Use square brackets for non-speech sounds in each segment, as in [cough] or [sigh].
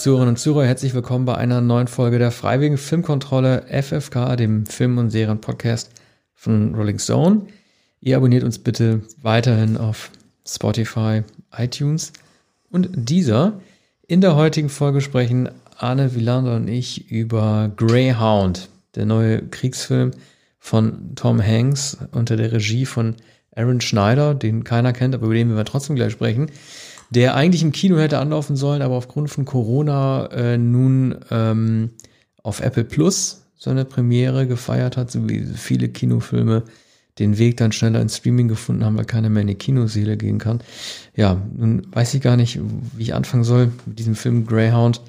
Zuhörerinnen und Zuhörer, herzlich willkommen bei einer neuen Folge der Freiwilligen Filmkontrolle FFK, dem Film- und Serienpodcast von Rolling Stone. Ihr abonniert uns bitte weiterhin auf Spotify, iTunes und dieser. In der heutigen Folge sprechen Arne Wielander und ich über Greyhound, der neue Kriegsfilm von Tom Hanks unter der Regie von Aaron Schneider, den keiner kennt, aber über den wir trotzdem gleich sprechen der eigentlich im Kino hätte anlaufen sollen, aber aufgrund von Corona äh, nun ähm, auf Apple Plus seine Premiere gefeiert hat, so wie viele Kinofilme den Weg dann schneller ins Streaming gefunden haben, weil keiner mehr in die Kinoseele gehen kann. Ja, nun weiß ich gar nicht, wie ich anfangen soll mit diesem Film Greyhound,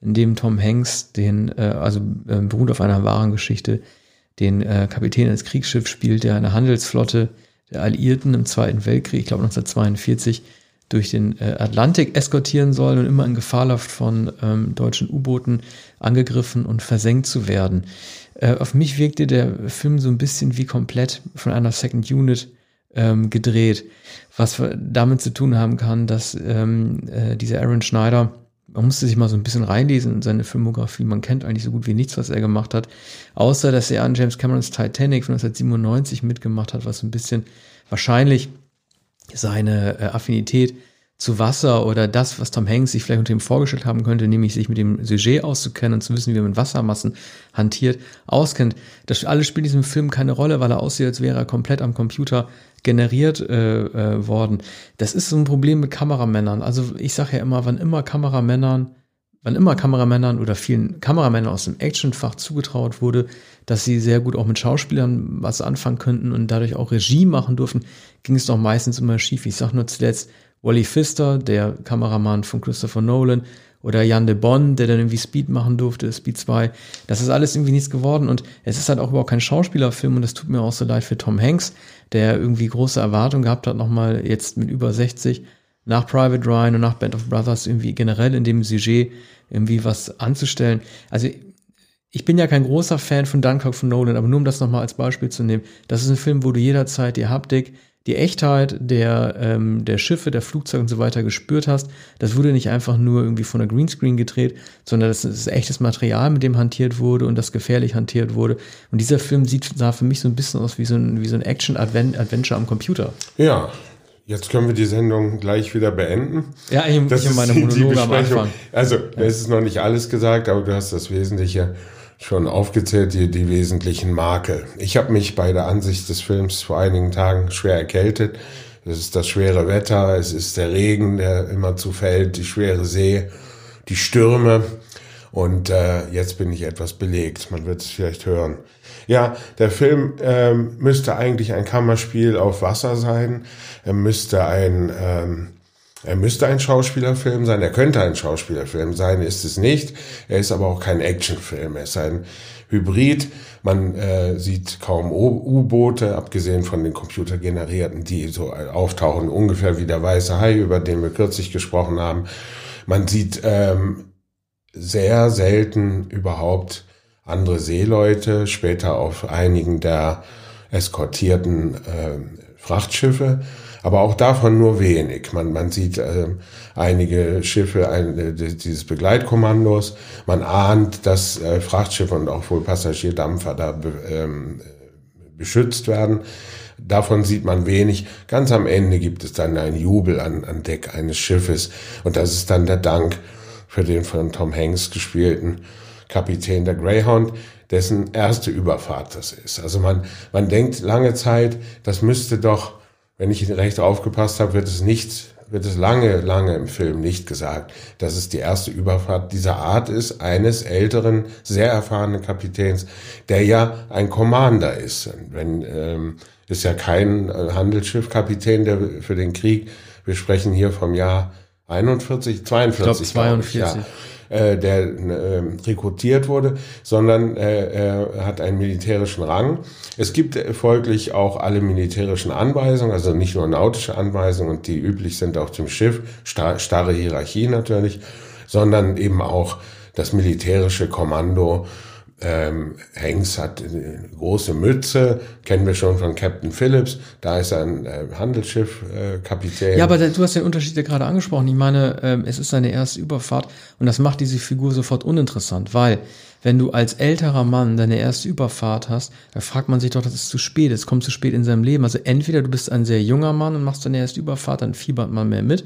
in dem Tom Hanks den, äh, also äh, beruht auf einer wahren Geschichte, den äh, Kapitän eines Kriegsschiffs spielt, der eine Handelsflotte der Alliierten im Zweiten Weltkrieg, ich glaube 1942, durch den äh, Atlantik eskortieren soll und immer in Gefahr läuft, von ähm, deutschen U-Booten angegriffen und versenkt zu werden. Äh, auf mich wirkte der Film so ein bisschen wie komplett von einer Second Unit ähm, gedreht, was damit zu tun haben kann, dass ähm, äh, dieser Aaron Schneider, man musste sich mal so ein bisschen reinlesen in seine Filmografie, man kennt eigentlich so gut wie nichts, was er gemacht hat, außer dass er an James Camerons Titanic von 1997 mitgemacht hat, was ein bisschen wahrscheinlich seine äh, Affinität zu Wasser oder das, was Tom Hanks sich vielleicht unter ihm vorgestellt haben könnte, nämlich sich mit dem Sujet auszukennen und zu wissen, wie er mit Wassermassen hantiert, auskennt. Das alles spielt in diesem Film keine Rolle, weil er aussieht, als wäre er komplett am Computer generiert äh, äh, worden. Das ist so ein Problem mit Kameramännern. Also ich sage ja immer, wann immer Kameramännern wann immer Kameramännern oder vielen Kameramännern aus dem Actionfach zugetraut wurde, dass sie sehr gut auch mit Schauspielern was anfangen könnten und dadurch auch Regie machen durften, ging es doch meistens immer schief. Ich sag nur zuletzt Wally Pfister, der Kameramann von Christopher Nolan, oder Jan de Bonn, der dann irgendwie Speed machen durfte, Speed 2. Das ist alles irgendwie nichts geworden und es ist halt auch überhaupt kein Schauspielerfilm und das tut mir auch so leid für Tom Hanks, der irgendwie große Erwartungen gehabt hat, nochmal jetzt mit über 60 nach Private Ryan und nach Band of Brothers irgendwie generell in dem Sujet irgendwie was anzustellen. Also ich bin ja kein großer Fan von Dunkirk von Nolan, aber nur um das nochmal als Beispiel zu nehmen, das ist ein Film, wo du jederzeit die Haptik, die Echtheit der, ähm, der Schiffe, der Flugzeuge und so weiter gespürt hast. Das wurde nicht einfach nur irgendwie von der Greenscreen gedreht, sondern das ist echtes Material, mit dem hantiert wurde und das gefährlich hantiert wurde. Und dieser Film sieht, sah für mich so ein bisschen aus wie so ein, wie so ein Action-Adventure am Computer. Ja, Jetzt können wir die Sendung gleich wieder beenden. Ja, ich, das ich meine Monologe am Anfang. Also, ja. es ist noch nicht alles gesagt, aber du hast das Wesentliche schon aufgezählt, die, die wesentlichen Makel. Ich habe mich bei der Ansicht des Films vor einigen Tagen schwer erkältet. Es ist das schwere Wetter, es ist der Regen, der immer zu fällt, die schwere See, die Stürme. Und äh, jetzt bin ich etwas belegt. Man wird es vielleicht hören. Ja, der Film ähm, müsste eigentlich ein Kammerspiel auf Wasser sein. Er müsste ein ähm, er müsste ein Schauspielerfilm sein, er könnte ein Schauspielerfilm sein, ist es nicht. Er ist aber auch kein Actionfilm, er ist ein Hybrid. Man äh, sieht kaum U-Boote, abgesehen von den computergenerierten, die so auftauchen, ungefähr wie der weiße Hai, über den wir kürzlich gesprochen haben. Man sieht ähm, sehr selten überhaupt andere Seeleute, später auf einigen der eskortierten äh, Frachtschiffe, aber auch davon nur wenig. Man, man sieht äh, einige Schiffe ein, äh, dieses Begleitkommandos, man ahnt, dass äh, Frachtschiffe und auch wohl Passagierdampfer da ähm, beschützt werden. Davon sieht man wenig. Ganz am Ende gibt es dann einen Jubel an, an Deck eines Schiffes und das ist dann der Dank für den von Tom Hanks gespielten Kapitän der Greyhound, dessen erste Überfahrt das ist. Also man, man denkt lange Zeit, das müsste doch, wenn ich recht aufgepasst habe, wird es nicht, wird es lange, lange im Film nicht gesagt, dass es die erste Überfahrt dieser Art ist, eines älteren, sehr erfahrenen Kapitäns, der ja ein Commander ist. Wenn, ähm, ist ja kein äh, Handelsschiffkapitän der für den Krieg. Wir sprechen hier vom Jahr 41, 42. Ich glaube 42. Ich, ja äh, der äh, rekrutiert wurde, sondern äh, er hat einen militärischen Rang. Es gibt folglich auch alle militärischen Anweisungen, also nicht nur nautische Anweisungen, die üblich sind auf dem Schiff, star starre Hierarchie natürlich, sondern eben auch das militärische Kommando ähm, Hanks hat eine große Mütze, kennen wir schon von Captain Phillips. Da ist er ein äh, Handelsschiff-Kapitän. Äh, ja, aber du hast den Unterschied ja gerade angesprochen. Ich meine, ähm, es ist seine erste Überfahrt und das macht diese Figur sofort uninteressant, weil wenn du als älterer Mann deine erste Überfahrt hast, da fragt man sich doch, das ist zu spät, es kommt zu spät in seinem Leben. Also entweder du bist ein sehr junger Mann und machst deine erste Überfahrt, dann fiebert man mehr mit.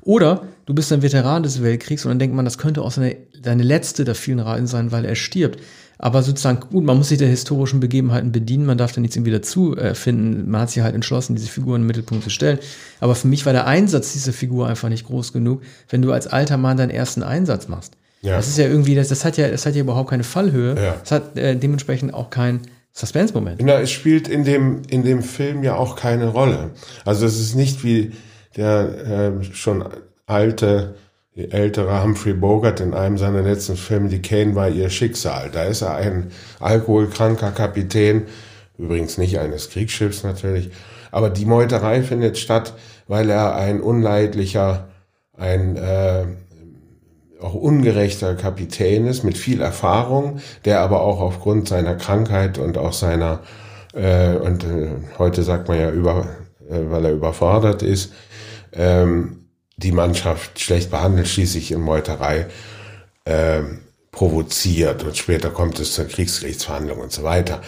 Oder du bist ein Veteran des Weltkriegs und dann denkt man, das könnte auch seine, deine letzte der vielen Reisen sein, weil er stirbt. Aber sozusagen, gut, man muss sich der historischen Begebenheiten bedienen, man darf da nichts irgendwie dazu äh, finden. Man hat sich halt entschlossen, diese Figur in den Mittelpunkt zu stellen. Aber für mich war der Einsatz dieser Figur einfach nicht groß genug, wenn du als alter Mann deinen ersten Einsatz machst. Ja. Das ist ja irgendwie, das, das hat ja, das hat ja überhaupt keine Fallhöhe. Ja. Das hat äh, dementsprechend auch kein Suspense-Moment. Na, es spielt in dem, in dem Film ja auch keine Rolle. Also es ist nicht wie der äh, schon alte die ältere Humphrey Bogart in einem seiner letzten Filme, die Kane war ihr Schicksal. Da ist er ein alkoholkranker Kapitän, übrigens nicht eines Kriegsschiffs natürlich, aber die Meuterei findet statt, weil er ein unleidlicher, ein äh, auch ungerechter Kapitän ist mit viel Erfahrung, der aber auch aufgrund seiner Krankheit und auch seiner äh, und äh, heute sagt man ja über, äh, weil er überfordert ist, ähm, die Mannschaft schlecht behandelt, schließlich in Meuterei äh, provoziert und später kommt es zur Kriegsgerichtsverhandlung und so weiter.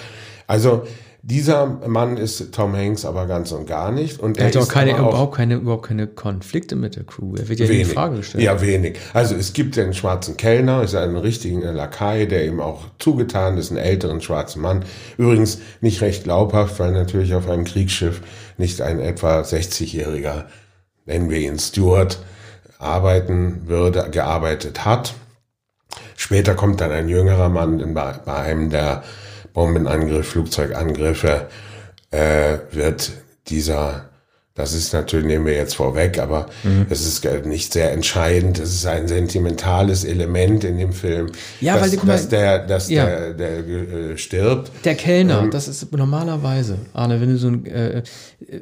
Also dieser Mann ist Tom Hanks aber ganz und gar nicht. Und er, er hat auch, keine, auch überhaupt, keine, überhaupt keine Konflikte mit der Crew. Er wird ja wenig, in Frage gestellt. Ja, wenig. Also es gibt den schwarzen Kellner, ist einen richtigen Lakai, der ihm auch zugetan ist, einen älteren schwarzen Mann. Übrigens nicht recht glaubhaft, weil natürlich auf einem Kriegsschiff nicht ein etwa 60-jähriger nennen wir ihn Stuart, arbeiten würde, gearbeitet hat. Später kommt dann ein jüngerer Mann bei, bei einem der Bombenangriffe, Flugzeugangriffe, äh, wird dieser das ist natürlich, nehmen wir jetzt vorweg, aber mhm. es ist nicht sehr entscheidend. Es ist ein sentimentales Element in dem Film. Ja, dass, weil die, guck mal, dass der, dass ja. der, der äh, stirbt. Der Kellner, ähm, das ist normalerweise, Arne, wenn du so ein, äh,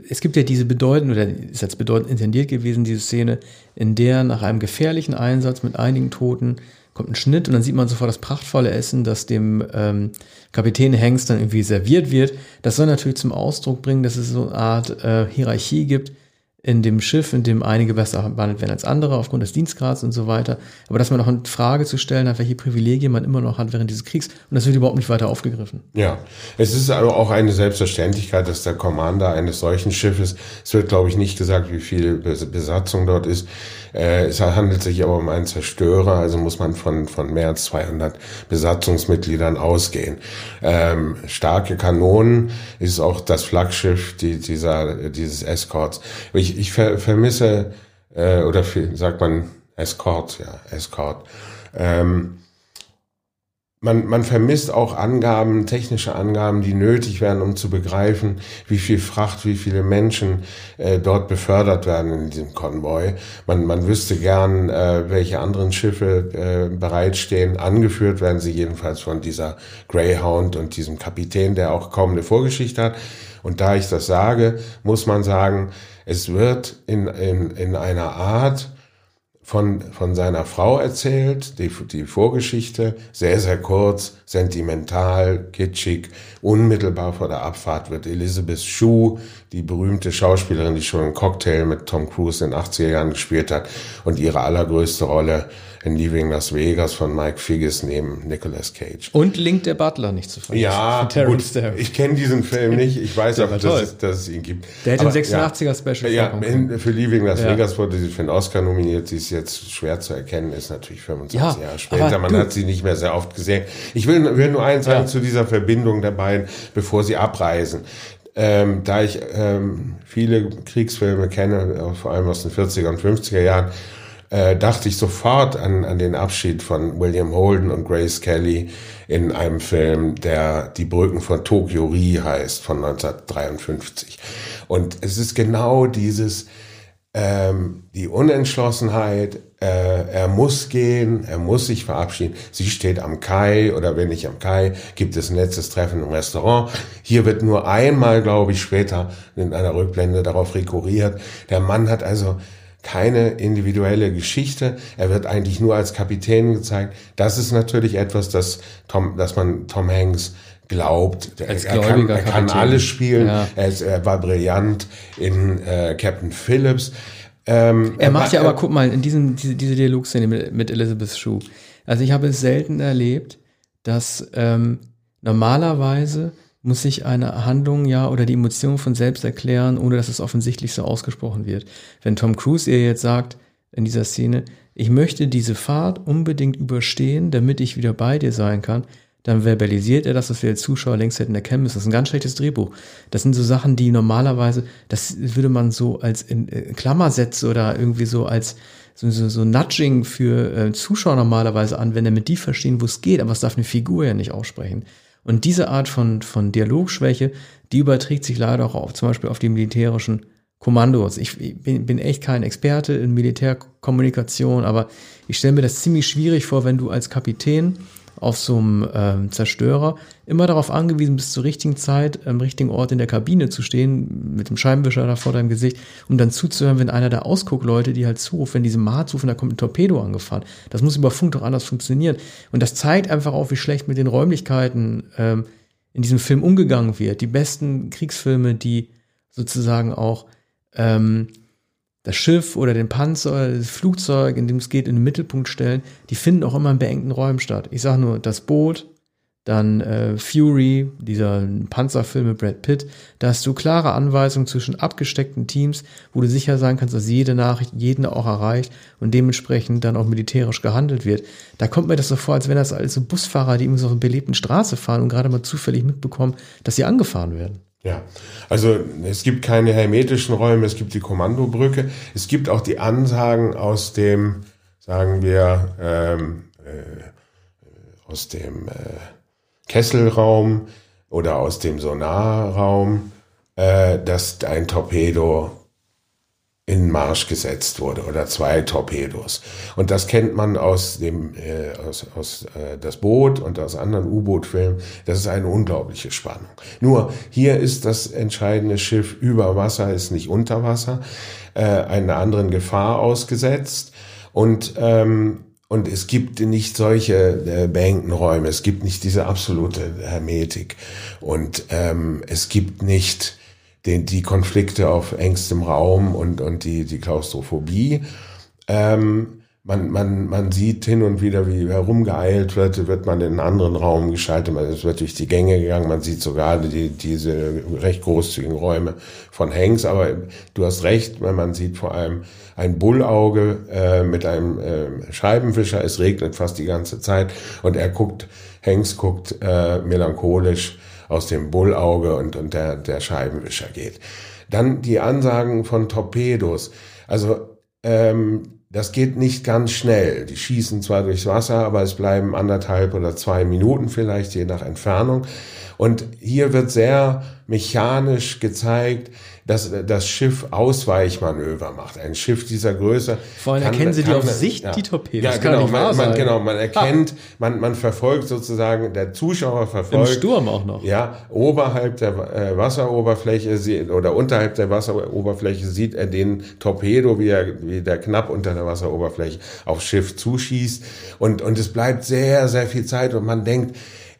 es gibt ja diese bedeutende, oder ist als bedeutend intendiert gewesen, diese Szene, in der nach einem gefährlichen Einsatz mit einigen Toten kommt ein Schnitt und dann sieht man sofort das prachtvolle Essen, das dem ähm, Kapitän Hengst dann irgendwie serviert wird. Das soll natürlich zum Ausdruck bringen, dass es so eine Art äh, Hierarchie gibt, in dem Schiff, in dem einige besser behandelt werden als andere aufgrund des Dienstgrads und so weiter. Aber dass man auch in Frage zu stellen hat, welche Privilegien man immer noch hat während dieses Kriegs. Und das wird überhaupt nicht weiter aufgegriffen. Ja, es ist aber auch eine Selbstverständlichkeit, dass der Commander eines solchen Schiffes, es wird glaube ich nicht gesagt, wie viel Besatzung dort ist. Äh, es handelt sich aber um einen Zerstörer, also muss man von, von mehr als 200 Besatzungsmitgliedern ausgehen. Ähm, starke Kanonen ist auch das Flaggschiff die, dieser, dieses Escorts. Ich, ich, ver, vermisse, äh, oder sagt man Escort, ja, Escort. Ähm, man, man vermisst auch Angaben, technische Angaben, die nötig wären, um zu begreifen, wie viel Fracht, wie viele Menschen äh, dort befördert werden in diesem Konvoi. Man, man wüsste gern, äh, welche anderen Schiffe äh, bereitstehen. Angeführt werden sie jedenfalls von dieser Greyhound und diesem Kapitän, der auch kaum eine Vorgeschichte hat. Und da ich das sage, muss man sagen, es wird in, in, in einer Art von, von seiner Frau erzählt, die, die Vorgeschichte, sehr, sehr kurz, sentimental, kitschig. Unmittelbar vor der Abfahrt wird Elizabeth Shue, die berühmte Schauspielerin, die schon einen Cocktail mit Tom Cruise in den 80er Jahren gespielt hat und ihre allergrößte Rolle in Leaving Las Vegas von Mike Figgis neben Nicolas Cage. Und Link der Butler nicht zu vergessen. Ja, [laughs] gut, ich kenne diesen Film nicht. Ich weiß aber, dass es, dass es, ihn gibt. Der hätte ein 86er Special. Ja, in, für Leaving Las ja. Vegas wurde sie für den Oscar nominiert. Sie ist jetzt schwer zu erkennen, ist natürlich 25 ja, Jahre später. Man du, hat sie nicht mehr sehr oft gesehen. Ich will, will nur eins sagen ja. zu dieser Verbindung der beiden, bevor sie abreisen. Ähm, da ich ähm, viele Kriegsfilme kenne, vor allem aus den 40er und 50er Jahren, äh, dachte ich sofort an, an den Abschied von William Holden und Grace Kelly in einem Film, der Die Brücken von Tokyo Ri heißt, von 1953. Und es ist genau dieses, ähm, die Unentschlossenheit, äh, er muss gehen, er muss sich verabschieden. Sie steht am Kai oder wenn nicht am Kai, gibt es ein letztes Treffen im Restaurant. Hier wird nur einmal, glaube ich, später in einer Rückblende darauf rekurriert. Der Mann hat also keine individuelle Geschichte. Er wird eigentlich nur als Kapitän gezeigt. Das ist natürlich etwas, das Tom, dass man Tom Hanks glaubt. Als er, kann, er kann alles spielen. Ja. Er, ist, er war brillant in äh, Captain Phillips. Ähm, Er macht ja aber, guck mal, in diesem, diese, diese Dialogszene mit, mit Elizabeth Shue. Also ich habe es selten erlebt, dass ähm, normalerweise muss sich eine Handlung ja oder die Emotion von selbst erklären, ohne dass es offensichtlich so ausgesprochen wird. Wenn Tom Cruise ihr jetzt sagt in dieser Szene, ich möchte diese Fahrt unbedingt überstehen, damit ich wieder bei dir sein kann, dann verbalisiert er das, was wir als Zuschauer längst hätten erkennen müssen. Das ist ein ganz schlechtes Drehbuch. Das sind so Sachen, die normalerweise, das würde man so als in, äh, Klammersätze oder irgendwie so als so, so, so Nudging für äh, Zuschauer normalerweise anwenden, damit die verstehen, wo es geht, aber das darf eine Figur ja nicht aussprechen. Und diese Art von, von Dialogschwäche, die überträgt sich leider auch auf, zum Beispiel auf die militärischen Kommandos. Ich bin, bin echt kein Experte in Militärkommunikation, aber ich stelle mir das ziemlich schwierig vor, wenn du als Kapitän auf so einem ähm, Zerstörer immer darauf angewiesen bist, zur richtigen Zeit am richtigen Ort in der Kabine zu stehen, mit dem Scheibenwischer da vor deinem Gesicht, um dann zuzuhören, wenn einer der Ausguckleute, die halt zuruft, wenn diese Mars rufen, da kommt ein Torpedo angefahren. Das muss über Funk doch anders funktionieren. Und das zeigt einfach auch, wie schlecht mit den Räumlichkeiten ähm, in diesem Film umgegangen wird. Die besten Kriegsfilme, die sozusagen auch ähm, das Schiff oder den Panzer oder das Flugzeug, in dem es geht, in den Mittelpunkt stellen, die finden auch immer in beengten Räumen statt. Ich sage nur, das Boot, dann äh, Fury, dieser Panzerfilm mit Brad Pitt, da hast du klare Anweisungen zwischen abgesteckten Teams, wo du sicher sein kannst, dass jede Nachricht jeden auch erreicht und dementsprechend dann auch militärisch gehandelt wird. Da kommt mir das so vor, als wenn das alles so Busfahrer, die so auf einer belebten Straße fahren und gerade mal zufällig mitbekommen, dass sie angefahren werden. Ja, also es gibt keine hermetischen Räume, es gibt die Kommandobrücke, es gibt auch die Ansagen aus dem, sagen wir, ähm, äh, aus dem äh, Kesselraum oder aus dem Sonarraum, äh, dass ein Torpedo in Marsch gesetzt wurde oder zwei Torpedos. Und das kennt man aus dem äh, aus, aus äh, das Boot und aus anderen U-Boot-Filmen. Das ist eine unglaubliche Spannung. Nur hier ist das entscheidende Schiff über Wasser, ist nicht unter Wasser, äh, einer anderen Gefahr ausgesetzt und ähm, und es gibt nicht solche äh, beengten Räume, es gibt nicht diese absolute Hermetik und ähm, es gibt nicht den, die Konflikte auf engstem Raum und, und die, die Klaustrophobie. Ähm, man, man, man sieht hin und wieder, wie herumgeeilt wird, wird man in einen anderen Raum geschaltet, man, es wird durch die Gänge gegangen, man sieht sogar die, diese recht großzügigen Räume von Hanks, aber du hast recht, weil man sieht vor allem ein Bullauge äh, mit einem äh, Scheibenwischer, es regnet fast die ganze Zeit. Und er guckt, Hanks guckt äh, melancholisch aus dem Bullauge und, und der, der Scheibenwischer geht. Dann die Ansagen von Torpedos. Also ähm, das geht nicht ganz schnell. Die schießen zwar durchs Wasser, aber es bleiben anderthalb oder zwei Minuten vielleicht, je nach Entfernung. Und hier wird sehr mechanisch gezeigt, dass das Schiff Ausweichmanöver macht. Ein Schiff dieser Größe. Vor allem erkennen sie die auf Sicht, die Torpedos. Ja, kann genau, wahr man, man, genau, man erkennt, man, man verfolgt sozusagen, der Zuschauer Im verfolgt. Sturm auch noch. Ja, oberhalb der äh, Wasseroberfläche sie- oder unterhalb der Wasseroberfläche sieht er den Torpedo, wie, er, wie der knapp unter der Wasseroberfläche aufs Schiff zuschießt. Und, und es bleibt sehr, sehr viel Zeit und man denkt,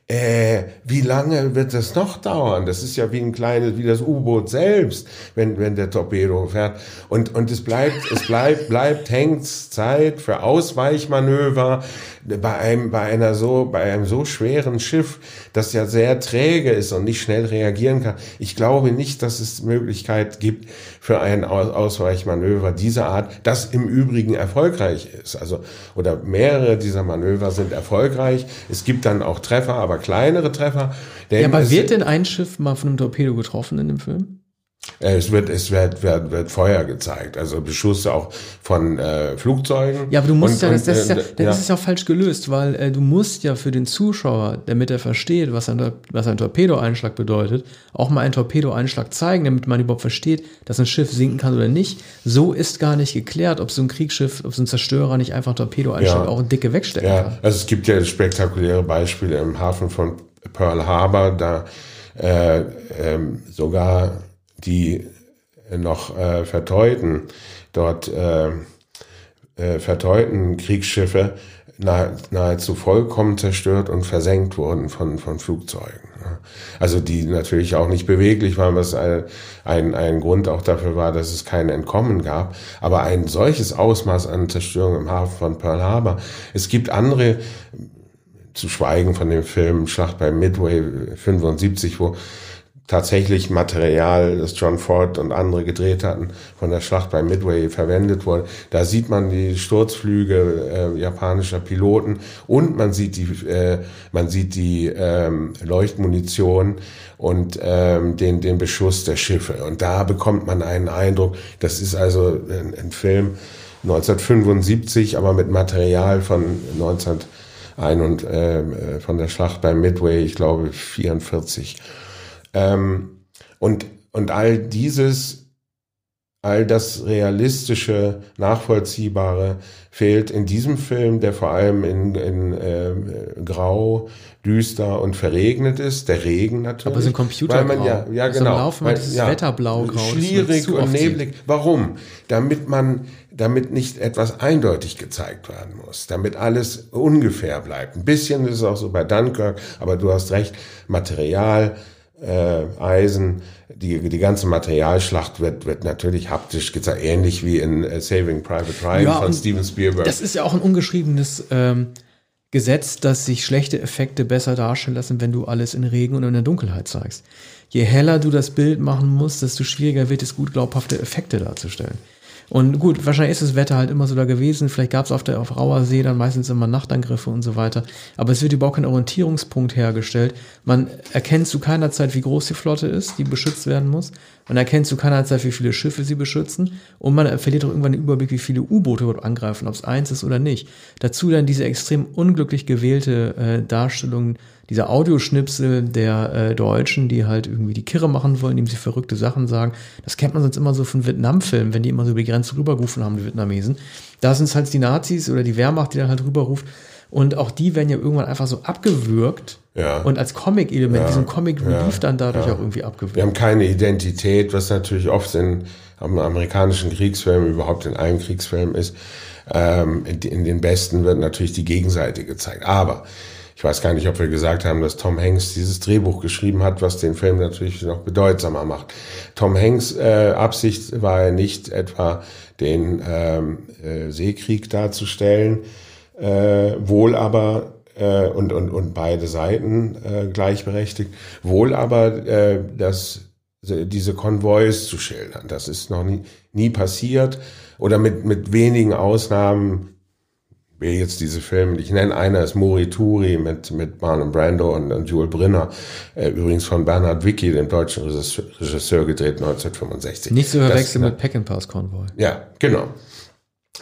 äh, wie lange wird das noch dauern? Das ist ja wie ein kleines, wie das U-Boot selbst, wenn, wenn der Torpedo fährt. Und, und es bleibt, es [laughs] bleibt, bleibt Hanks Zeit für Ausweichmanöver bei einem, bei einer so, bei einem so schweren Schiff, das ja sehr träge ist und nicht schnell reagieren kann. Ich glaube nicht, dass es Möglichkeit gibt für ein Aus- Ausweichmanöver dieser Art, das im Übrigen erfolgreich ist. Also, oder mehrere dieser Manöver sind erfolgreich. Es gibt dann auch Treffer, aber kleinere Treffer. Ja, aber wird denn ein Schiff mal von einem Torpedo getroffen in dem Film? Es wird, es wird, wird, wird Feuer gezeigt. Also Beschuss auch von äh, Flugzeugen. Ja, aber du musst Und- ja, das, und, das, ist ja, äh, das ist ja auch falsch gelöst, weil äh, du musst ja für den Zuschauer, damit er versteht, was ein, was ein Torpedoeinschlag bedeutet, auch mal einen Torpedoeinschlag zeigen, damit man überhaupt versteht, dass ein Schiff sinken kann oder nicht. So ist gar nicht geklärt, ob so ein Kriegsschiff, ob so ein Zerstörer nicht einfach einen Torpedoeinschlag Ja. auch in dicke wegstecken Ja, kann. also es gibt ja spektakuläre Beispiele im Hafen von Pearl Harbor, da äh, ähm, sogar die noch äh, verteuten, dort äh, äh, verteuten Kriegsschiffe nahe, nahezu vollkommen zerstört und versenkt wurden von, von Flugzeugen. Also die natürlich auch nicht beweglich waren, was ein, ein, ein Grund auch dafür war, dass es kein Entkommen gab. Aber ein solches Ausmaß an Zerstörung im Hafen von Pearl Harbor. Es gibt andere, zu schweigen von dem Film Schlacht bei Midway 75, wo tatsächlich Material, das John Ford und andere gedreht hatten, von der Schlacht bei Midway verwendet wurde. Da sieht man die Sturzflüge äh, japanischer Piloten und man sieht die, äh, man sieht die ähm, Leuchtmunition und ähm, den, den Beschuss der Schiffe. Und da bekommt man einen Eindruck, das ist also ein, ein Film 1975, aber mit Material von 19 ein und äh, von der Schlacht bei Midway, ich glaube 44. Ähm, und, und all dieses, all das realistische, nachvollziehbare fehlt in diesem Film, der vor allem in, in äh, grau, düster und verregnet ist. Der Regen natürlich. Aber ist ein Computer. Weil man ja, ja genau. Laufen weil, dieses ja, Wetterblau-grau. Schlierig und neblig. Warum? Damit man, damit nicht etwas eindeutig gezeigt werden muss. Damit alles ungefähr bleibt. Ein bisschen ist es auch so bei Dunkirk, aber du hast recht. Material, äh, Eisen, die, die ganze Materialschlacht wird, wird natürlich haptisch gezeigt, ähnlich wie in äh, Saving Private Ryan ja, von Steven Spielberg. Das ist ja auch ein ungeschriebenes ähm, Gesetz, dass sich schlechte Effekte besser darstellen lassen, wenn du alles in Regen und in der Dunkelheit zeigst. Je heller du das Bild machen musst, desto schwieriger wird es, gut glaubhafte Effekte darzustellen. Und gut, wahrscheinlich ist das Wetter halt immer so da gewesen. Vielleicht gab es auf der auf rauer See dann meistens immer Nachtangriffe und so weiter. Aber es wird überhaupt kein Orientierungspunkt hergestellt. Man erkennt zu keiner Zeit, wie groß die Flotte ist, die beschützt werden muss. Man erkennt zu keiner Zeit, wie viele Schiffe sie beschützen. Und man verliert auch irgendwann den Überblick, wie viele U-Boote dort angreifen, ob es eins ist oder nicht. Dazu dann diese extrem unglücklich gewählte äh, Darstellung dieser Audioschnipsel der äh, Deutschen, die halt irgendwie die Kirre machen wollen, indem sie verrückte Sachen sagen. Das kennt man sonst immer so von Vietnam-Filmen, wenn die immer so über die Grenze rübergerufen haben, die Vietnamesen. Da sind es halt die Nazis oder die Wehrmacht, die dann halt rüberruft. Und auch die werden ja irgendwann einfach so abgewürgt ja. und als Comic-Element, ja. diesen Comic-Relief ja. dann dadurch ja. auch irgendwie abgewürgt. Wir haben keine Identität, was natürlich oft in amerikanischen Kriegsfilmen, überhaupt in allen Kriegsfilmen ist. Ähm, in, in den besten wird natürlich die Gegenseite gezeigt. Aber ich weiß gar nicht, ob wir gesagt haben, dass Tom Hanks dieses Drehbuch geschrieben hat, was den Film natürlich noch bedeutsamer macht. Tom Hanks äh, Absicht war nicht etwa den ähm, äh, Seekrieg darzustellen, äh, wohl aber äh, und, und, und beide Seiten äh, gleichberechtigt, wohl aber äh, das diese Konvois zu schildern. Das ist noch nie, nie passiert oder mit, mit wenigen Ausnahmen wer jetzt diese Filme, ich nenne einer ist Morituri mit, mit Marlon Brando und, und Joel Brinner, äh, übrigens von Bernhard Wicki, dem deutschen Regisseur, gedreht 1965. Nicht zu verwechseln mit Peckinpahs Convoy. Ja, genau.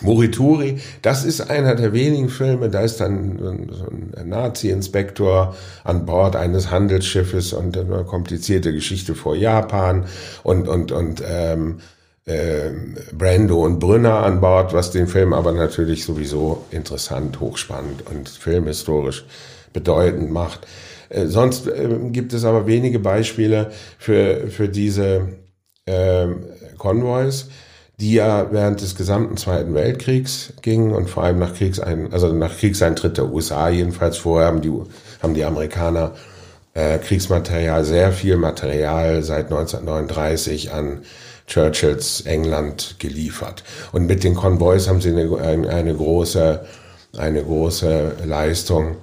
Morituri, das ist einer der wenigen Filme, da ist dann so ein Nazi-Inspektor an Bord eines Handelsschiffes und eine komplizierte Geschichte vor Japan und, und, und ähm, äh, Brando und Brünner an Bord, was den Film aber natürlich sowieso interessant, hochspannend und filmhistorisch bedeutend macht. Äh, sonst äh, gibt es aber wenige Beispiele für, für diese äh, Konvois, die ja während des gesamten Zweiten Weltkriegs gingen und vor allem nach Kriegsein, also nach Kriegseintritt der USA jedenfalls vorher haben die, haben die Amerikaner äh, Kriegsmaterial, sehr viel Material seit 1939 an Churchills England geliefert. Und mit den Konvois haben sie eine, eine große, eine große Leistung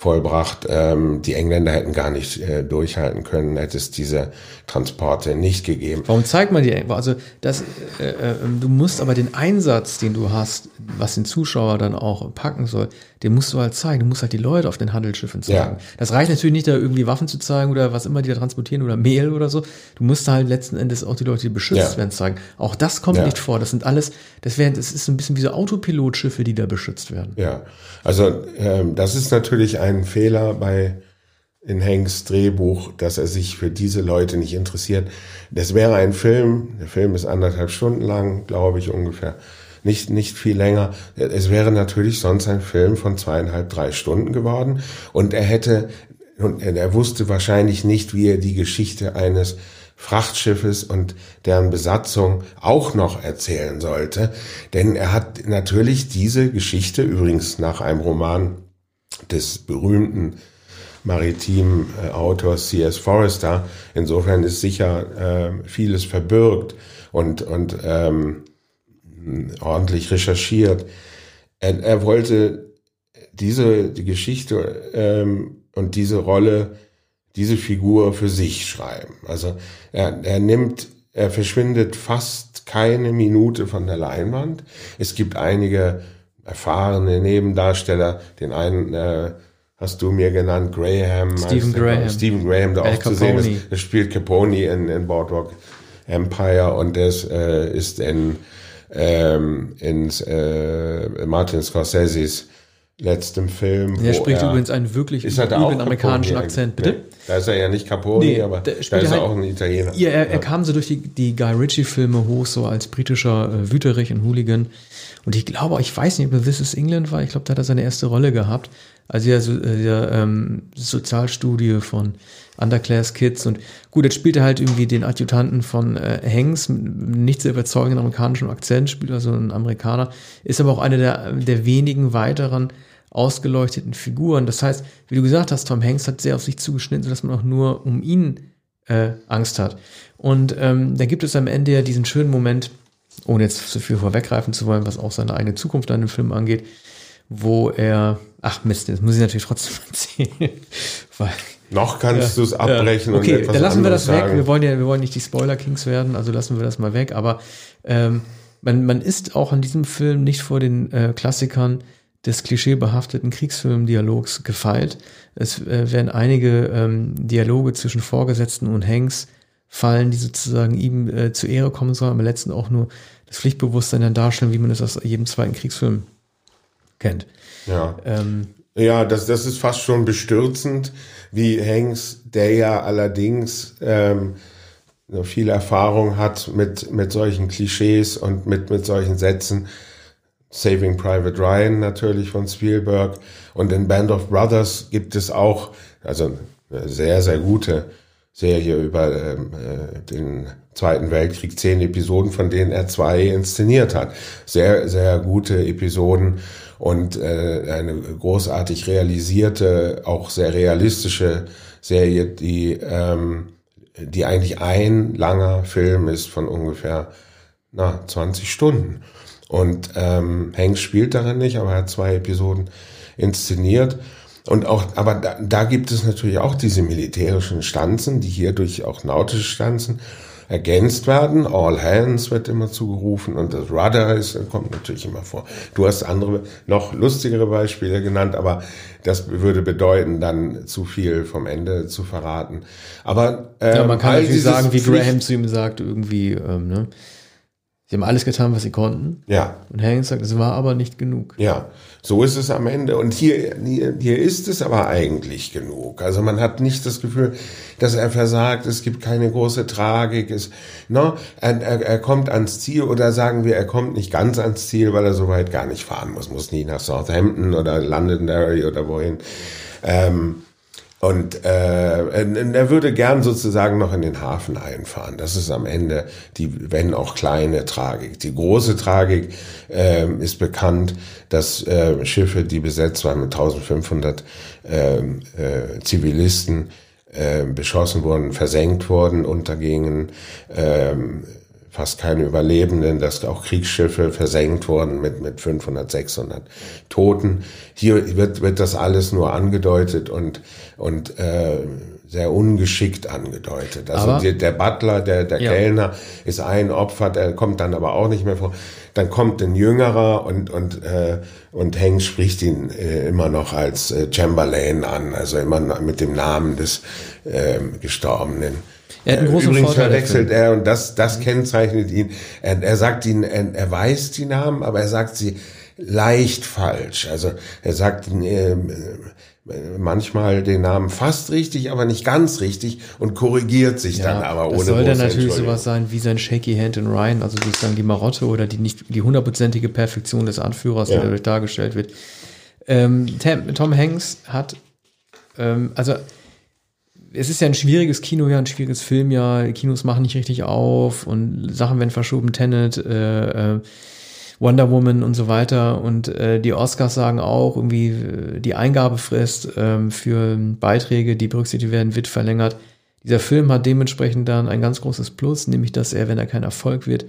vollbracht. Ähm, die Engländer hätten gar nicht äh, durchhalten können, hätte es diese Transporte nicht gegeben. Warum zeigt man die? Also das, äh, äh, du musst aber den Einsatz, den du hast, was den Zuschauer dann auch packen soll, den musst du halt zeigen. Du musst halt die Leute auf den Handelsschiffen zeigen. Ja. Das reicht natürlich nicht, da irgendwie Waffen zu zeigen oder was immer die da transportieren oder Mehl oder so. Du musst halt letzten Endes auch die Leute, die beschützt ja. werden, zeigen. Auch das kommt ja. nicht vor. Das sind alles, das wäre, das ist ein bisschen wie so Autopilotschiffe, die da beschützt werden. Ja, also ähm, das ist natürlich ein Fehler bei in Hanks Drehbuch, dass er sich für diese Leute nicht interessiert. Das wäre ein Film, der Film ist anderthalb Stunden lang, glaube ich ungefähr nicht, nicht viel länger. Es wäre natürlich sonst ein Film von zweieinhalb, drei Stunden geworden und er hätte, und er wusste wahrscheinlich nicht, wie er die Geschichte eines Frachtschiffes und deren Besatzung auch noch erzählen sollte. Denn er hat natürlich diese Geschichte, übrigens nach einem Roman des berühmten maritimen äh, Autors C.S. Forrester, insofern ist sicher äh, vieles verbürgt und, und ähm, ordentlich recherchiert. Er, er wollte diese die Geschichte ähm, und diese Rolle, diese Figur für sich schreiben. Also er, er nimmt, er verschwindet fast keine Minute von der Leinwand. Es gibt einige erfahrene Nebendarsteller, den einen äh, hast du mir genannt, Graham. Stephen Graham. Stephen Graham, der auch zu sehen ist. Er spielt Capone in, in Boardwalk Empire und das äh, ist in, ähm, in äh, Martin Scorseses letztem Film. Er spricht er, übrigens einen wirklich ist üblen amerikanischen Akzent, bitte? Nee, da ist er ja nicht Capone, nee, aber da, da ist er halt, auch ein Italiener. Ja, er, er kam so durch die, die Guy Ritchie-Filme hoch, so als britischer äh, Wüterich und Hooligan. Und ich glaube, ich weiß nicht, ob er This is England war. Ich glaube, da hat er seine erste Rolle gehabt. Also ja, so, äh, ja ähm, Sozialstudie von Underclass Kids. Und gut, jetzt spielt er halt irgendwie den Adjutanten von äh, Hanks mit nicht sehr überzeugenden amerikanischen Akzent, spielt also ein Amerikaner, ist aber auch einer der, der wenigen weiteren ausgeleuchteten Figuren. Das heißt, wie du gesagt hast, Tom Hanks hat sehr auf sich zugeschnitten, sodass man auch nur um ihn äh, Angst hat. Und ähm, da gibt es am Ende ja diesen schönen Moment, ohne jetzt zu viel vorweggreifen zu wollen, was auch seine eigene Zukunft an dem Film angeht, wo er, ach Mist, das muss ich natürlich trotzdem [laughs] erzählen, weil noch kannst ja, du es abbrechen. Ja. Okay, dann lassen wir das weg. Wir wollen ja, wir wollen nicht die Spoiler Kings werden, also lassen wir das mal weg. Aber ähm, man, man ist auch an diesem Film nicht vor den äh, Klassikern des klischeebehafteten Kriegsfilmdialogs gefeilt. Es äh, werden einige ähm, Dialoge zwischen Vorgesetzten und Hanks fallen, die sozusagen ihm äh, zu Ehre kommen sollen, aber letztendlich auch nur das Pflichtbewusstsein dann darstellen, wie man es aus jedem zweiten Kriegsfilm kennt. Ja. Ähm, ja, das, das ist fast schon bestürzend, wie Hanks, der ja allerdings ähm, viel Erfahrung hat mit, mit solchen Klischees und mit, mit solchen Sätzen. Saving Private Ryan natürlich von Spielberg. Und in Band of Brothers gibt es auch, also eine sehr, sehr gute Serie über ähm, äh, den Zweiten Weltkrieg, zehn Episoden, von denen er zwei inszeniert hat. Sehr, sehr gute Episoden und äh, eine großartig realisierte, auch sehr realistische Serie, die, ähm, die eigentlich ein langer Film ist von ungefähr na, 20 Stunden. Und ähm, Hanks spielt darin nicht, aber er hat zwei Episoden inszeniert. Und auch, aber da, da gibt es natürlich auch diese militärischen Stanzen, die hier durch auch nautische Stanzen ergänzt werden. All Hands wird immer zugerufen und das Rudder ist, kommt natürlich immer vor. Du hast andere, noch lustigere Beispiele genannt, aber das würde bedeuten, dann zu viel vom Ende zu verraten. Aber ähm, ja, man kann natürlich sagen, wie Graham zu ihm sagt, irgendwie, ähm, ne? Sie haben alles getan, was sie konnten. Ja. Und Hanks sagt, es war aber nicht genug. Ja, so ist es am Ende. Und hier, hier, hier ist es aber eigentlich genug. Also man hat nicht das Gefühl, dass er versagt, es gibt keine große Tragik. Es, no, er, er, er kommt ans Ziel oder sagen wir, er kommt nicht ganz ans Ziel, weil er so weit gar nicht fahren muss. Muss nie nach Southampton oder Londonderry oder wohin. Ähm, und äh, er würde gern sozusagen noch in den Hafen einfahren. Das ist am Ende die, wenn auch kleine Tragik. Die große Tragik äh, ist bekannt, dass äh, Schiffe, die besetzt waren mit 1500 äh, äh, Zivilisten, äh, beschossen wurden, versenkt wurden, untergingen. Äh, fast keine Überlebenden, dass auch Kriegsschiffe versenkt wurden mit, mit 500, 600 Toten. Hier wird, wird das alles nur angedeutet und, und äh, sehr ungeschickt angedeutet. Also die, der Butler, der, der ja. Kellner ist ein Opfer, der kommt dann aber auch nicht mehr vor. Dann kommt ein Jüngerer und, und, äh, und Hank spricht ihn äh, immer noch als äh, Chamberlain an, also immer mit dem Namen des äh, Gestorbenen. Er hat einen großen Übrigens Vorteil verwechselt er, und das, das kennzeichnet ihn, er, er sagt ihn, er, er weiß die Namen, aber er sagt sie leicht falsch. Also er sagt äh, manchmal den Namen fast richtig, aber nicht ganz richtig und korrigiert sich ja, dann aber ohne Das soll dann natürlich sowas sein wie sein Shaky Hand in Ryan, also sozusagen die Marotte oder die nicht die hundertprozentige Perfektion des Anführers, ja. die dadurch dargestellt wird. Ähm, Tom Hanks hat, ähm, also es ist ja ein schwieriges Kinojahr, ein schwieriges Filmjahr. Die Kinos machen nicht richtig auf und Sachen werden verschoben. Tenet, äh, äh, Wonder Woman und so weiter. Und äh, die Oscars sagen auch, irgendwie äh, die Eingabefrist äh, für Beiträge, die berücksichtigt werden, wird verlängert. Dieser Film hat dementsprechend dann ein ganz großes Plus, nämlich dass er, wenn er kein Erfolg wird,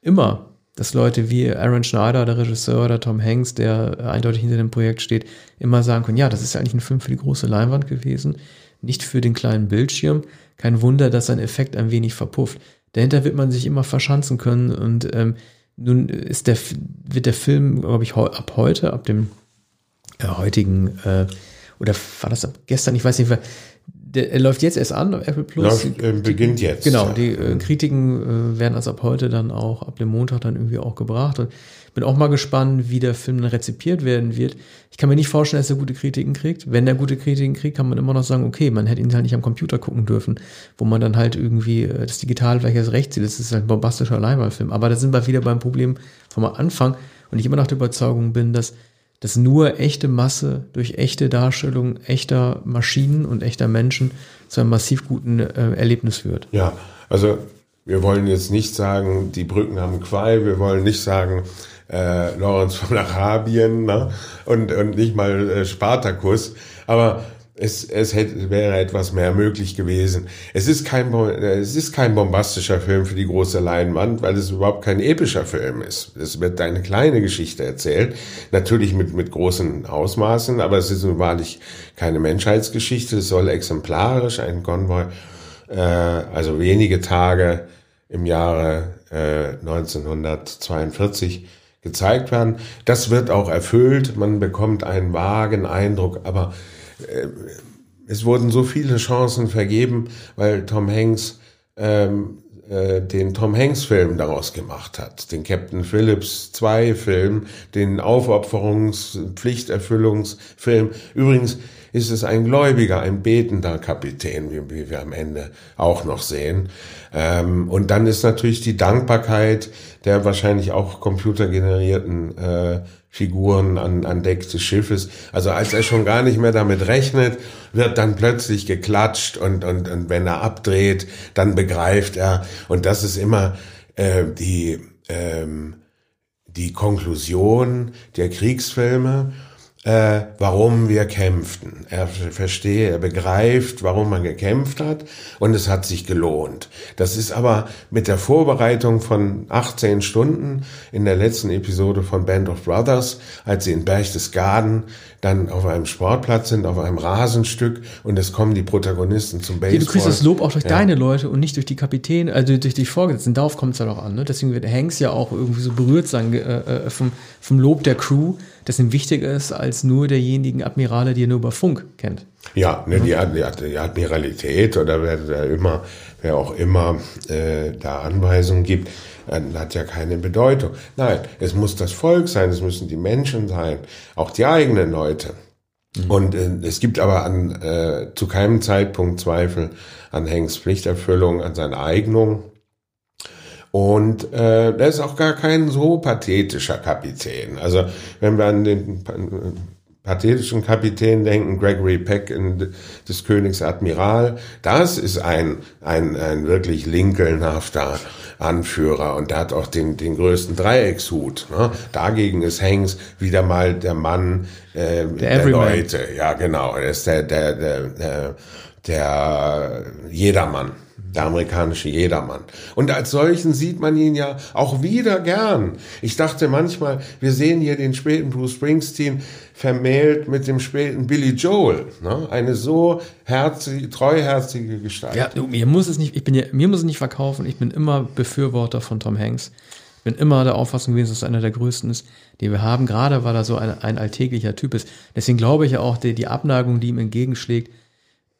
immer, dass Leute wie Aaron Schneider, der Regisseur, oder Tom Hanks, der eindeutig hinter dem Projekt steht, immer sagen können, ja, das ist ja eigentlich ein Film für die große Leinwand gewesen, nicht für den kleinen Bildschirm. Kein Wunder, dass sein Effekt ein wenig verpufft. Dahinter wird man sich immer verschanzen können und ähm, nun ist der, wird der Film, glaube ich, ab heute, ab dem äh, heutigen, äh, oder war das ab gestern, ich weiß nicht, der, er läuft jetzt erst an, Apple Plus. Läuft, äh, beginnt jetzt. Genau, die äh, Kritiken äh, werden also ab heute dann auch, ab dem Montag dann irgendwie auch gebracht. Und bin auch mal gespannt, wie der Film dann rezipiert werden wird. Ich kann mir nicht vorstellen, dass er gute Kritiken kriegt. Wenn er gute Kritiken kriegt, kann man immer noch sagen, okay, man hätte ihn halt nicht am Computer gucken dürfen, wo man dann halt irgendwie äh, das Digital vielleicht erst recht sieht. Das ist halt ein bombastischer Leinwandfilm. Aber da sind wir wieder beim Problem vom Anfang. Und ich immer noch der Überzeugung bin, dass dass nur echte Masse durch echte Darstellung echter Maschinen und echter Menschen zu einem massiv guten äh, Erlebnis führt. Ja, also wir wollen jetzt nicht sagen, die Brücken haben Qual, wir wollen nicht sagen, äh, Lorenz von Arabien ne? und, und nicht mal äh, Spartacus, aber es, es hätte, wäre etwas mehr möglich gewesen. Es ist, kein, es ist kein bombastischer Film für die große Leinwand, weil es überhaupt kein epischer Film ist. Es wird eine kleine Geschichte erzählt, natürlich mit, mit großen Ausmaßen, aber es ist nun wahrlich keine Menschheitsgeschichte. Es soll exemplarisch ein Konvoi, äh, also wenige Tage im Jahre äh, 1942 gezeigt werden. Das wird auch erfüllt. Man bekommt einen vagen Eindruck, aber äh, es wurden so viele Chancen vergeben, weil Tom Hanks ähm, äh, den Tom Hanks Film daraus gemacht hat, den Captain Phillips 2 Film, den Aufopferungs-, Pflichterfüllungsfilm. Übrigens ist es ein gläubiger, ein betender Kapitän, wie, wie wir am Ende auch noch sehen. Ähm, und dann ist natürlich die Dankbarkeit der wahrscheinlich auch computergenerierten äh, Figuren an, an Deck des Schiffes. Also als er schon gar nicht mehr damit rechnet, wird dann plötzlich geklatscht und, und, und wenn er abdreht, dann begreift er. Und das ist immer äh, die, ähm, die Konklusion der Kriegsfilme äh, warum wir kämpften. Er verstehe, er begreift, warum man gekämpft hat und es hat sich gelohnt. Das ist aber mit der Vorbereitung von 18 Stunden in der letzten Episode von Band of Brothers, als sie in Berchtesgaden dann auf einem Sportplatz sind, auf einem Rasenstück und es kommen die Protagonisten zum Baseball. Ja, du kriegst das Lob auch durch ja. deine Leute und nicht durch die Kapitäne, also durch die Vorgesetzten. Darauf kommt es ja doch an. Ne? Deswegen wird Hanks ja auch irgendwie so berührt sein äh, äh, vom, vom Lob der Crew das ihm wichtiger ist als nur derjenigen Admirale, die er nur über Funk kennt. Ja, ne, die, die Admiralität oder wer, wer immer, wer auch immer äh, da Anweisungen gibt, äh, hat ja keine Bedeutung. Nein, es muss das Volk sein, es müssen die Menschen sein, auch die eigenen Leute. Mhm. Und äh, es gibt aber an, äh, zu keinem Zeitpunkt Zweifel an Hanks Pflichterfüllung, an seine Eignung. Und äh, der ist auch gar kein so pathetischer Kapitän. Also wenn wir an den pathetischen Kapitän denken, Gregory Peck in des Königs Admiral, das ist ein, ein, ein wirklich linkelnhafter Anführer und der hat auch den, den größten Dreieckshut. Ne? Dagegen ist Hanks wieder mal der Mann äh, der, der Leute. Ja, genau. Er ist der, der, der, der, der Jedermann der amerikanische Jedermann. Und als solchen sieht man ihn ja auch wieder gern. Ich dachte manchmal, wir sehen hier den späten Bruce Springsteen vermählt mit dem späten Billy Joel. Ne? Eine so herzige, treuherzige Gestalt. Ja, mir muss es nicht, ich bin ja, mir muss es nicht verkaufen. Ich bin immer Befürworter von Tom Hanks. Ich bin immer der Auffassung gewesen, dass er einer der größten ist, die wir haben, gerade weil er so ein, ein alltäglicher Typ ist. Deswegen glaube ich ja auch, die, die Abneigung, die ihm entgegenschlägt,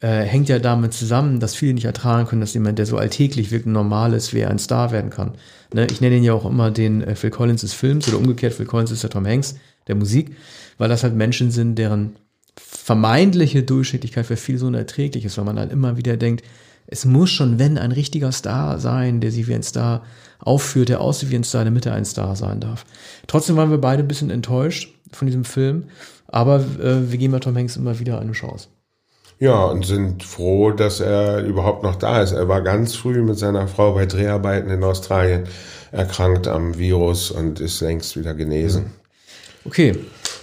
äh, hängt ja damit zusammen, dass viele nicht ertragen können, dass jemand, der so alltäglich wirkt, normal ist, wie er ein Star werden kann. Ne? Ich nenne ihn ja auch immer den äh, Phil Collins des Films oder umgekehrt, Phil Collins ist der Tom Hanks der Musik, weil das halt Menschen sind, deren vermeintliche Durchschnittlichkeit für viel so unerträglich ist, weil man dann immer wieder denkt, es muss schon, wenn, ein richtiger Star sein, der sich wie ein Star aufführt, der aussieht wie ein Star, damit er ein Star sein darf. Trotzdem waren wir beide ein bisschen enttäuscht von diesem Film, aber äh, wir geben ja Tom Hanks immer wieder eine Chance. Ja, und sind froh, dass er überhaupt noch da ist. Er war ganz früh mit seiner Frau bei Dreharbeiten in Australien erkrankt am Virus und ist längst wieder genesen. Okay,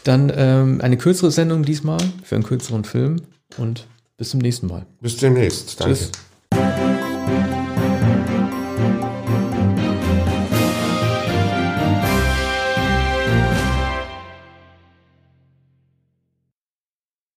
dann ähm, eine kürzere Sendung diesmal für einen kürzeren Film und bis zum nächsten Mal. Bis demnächst. Danke. Tschüss.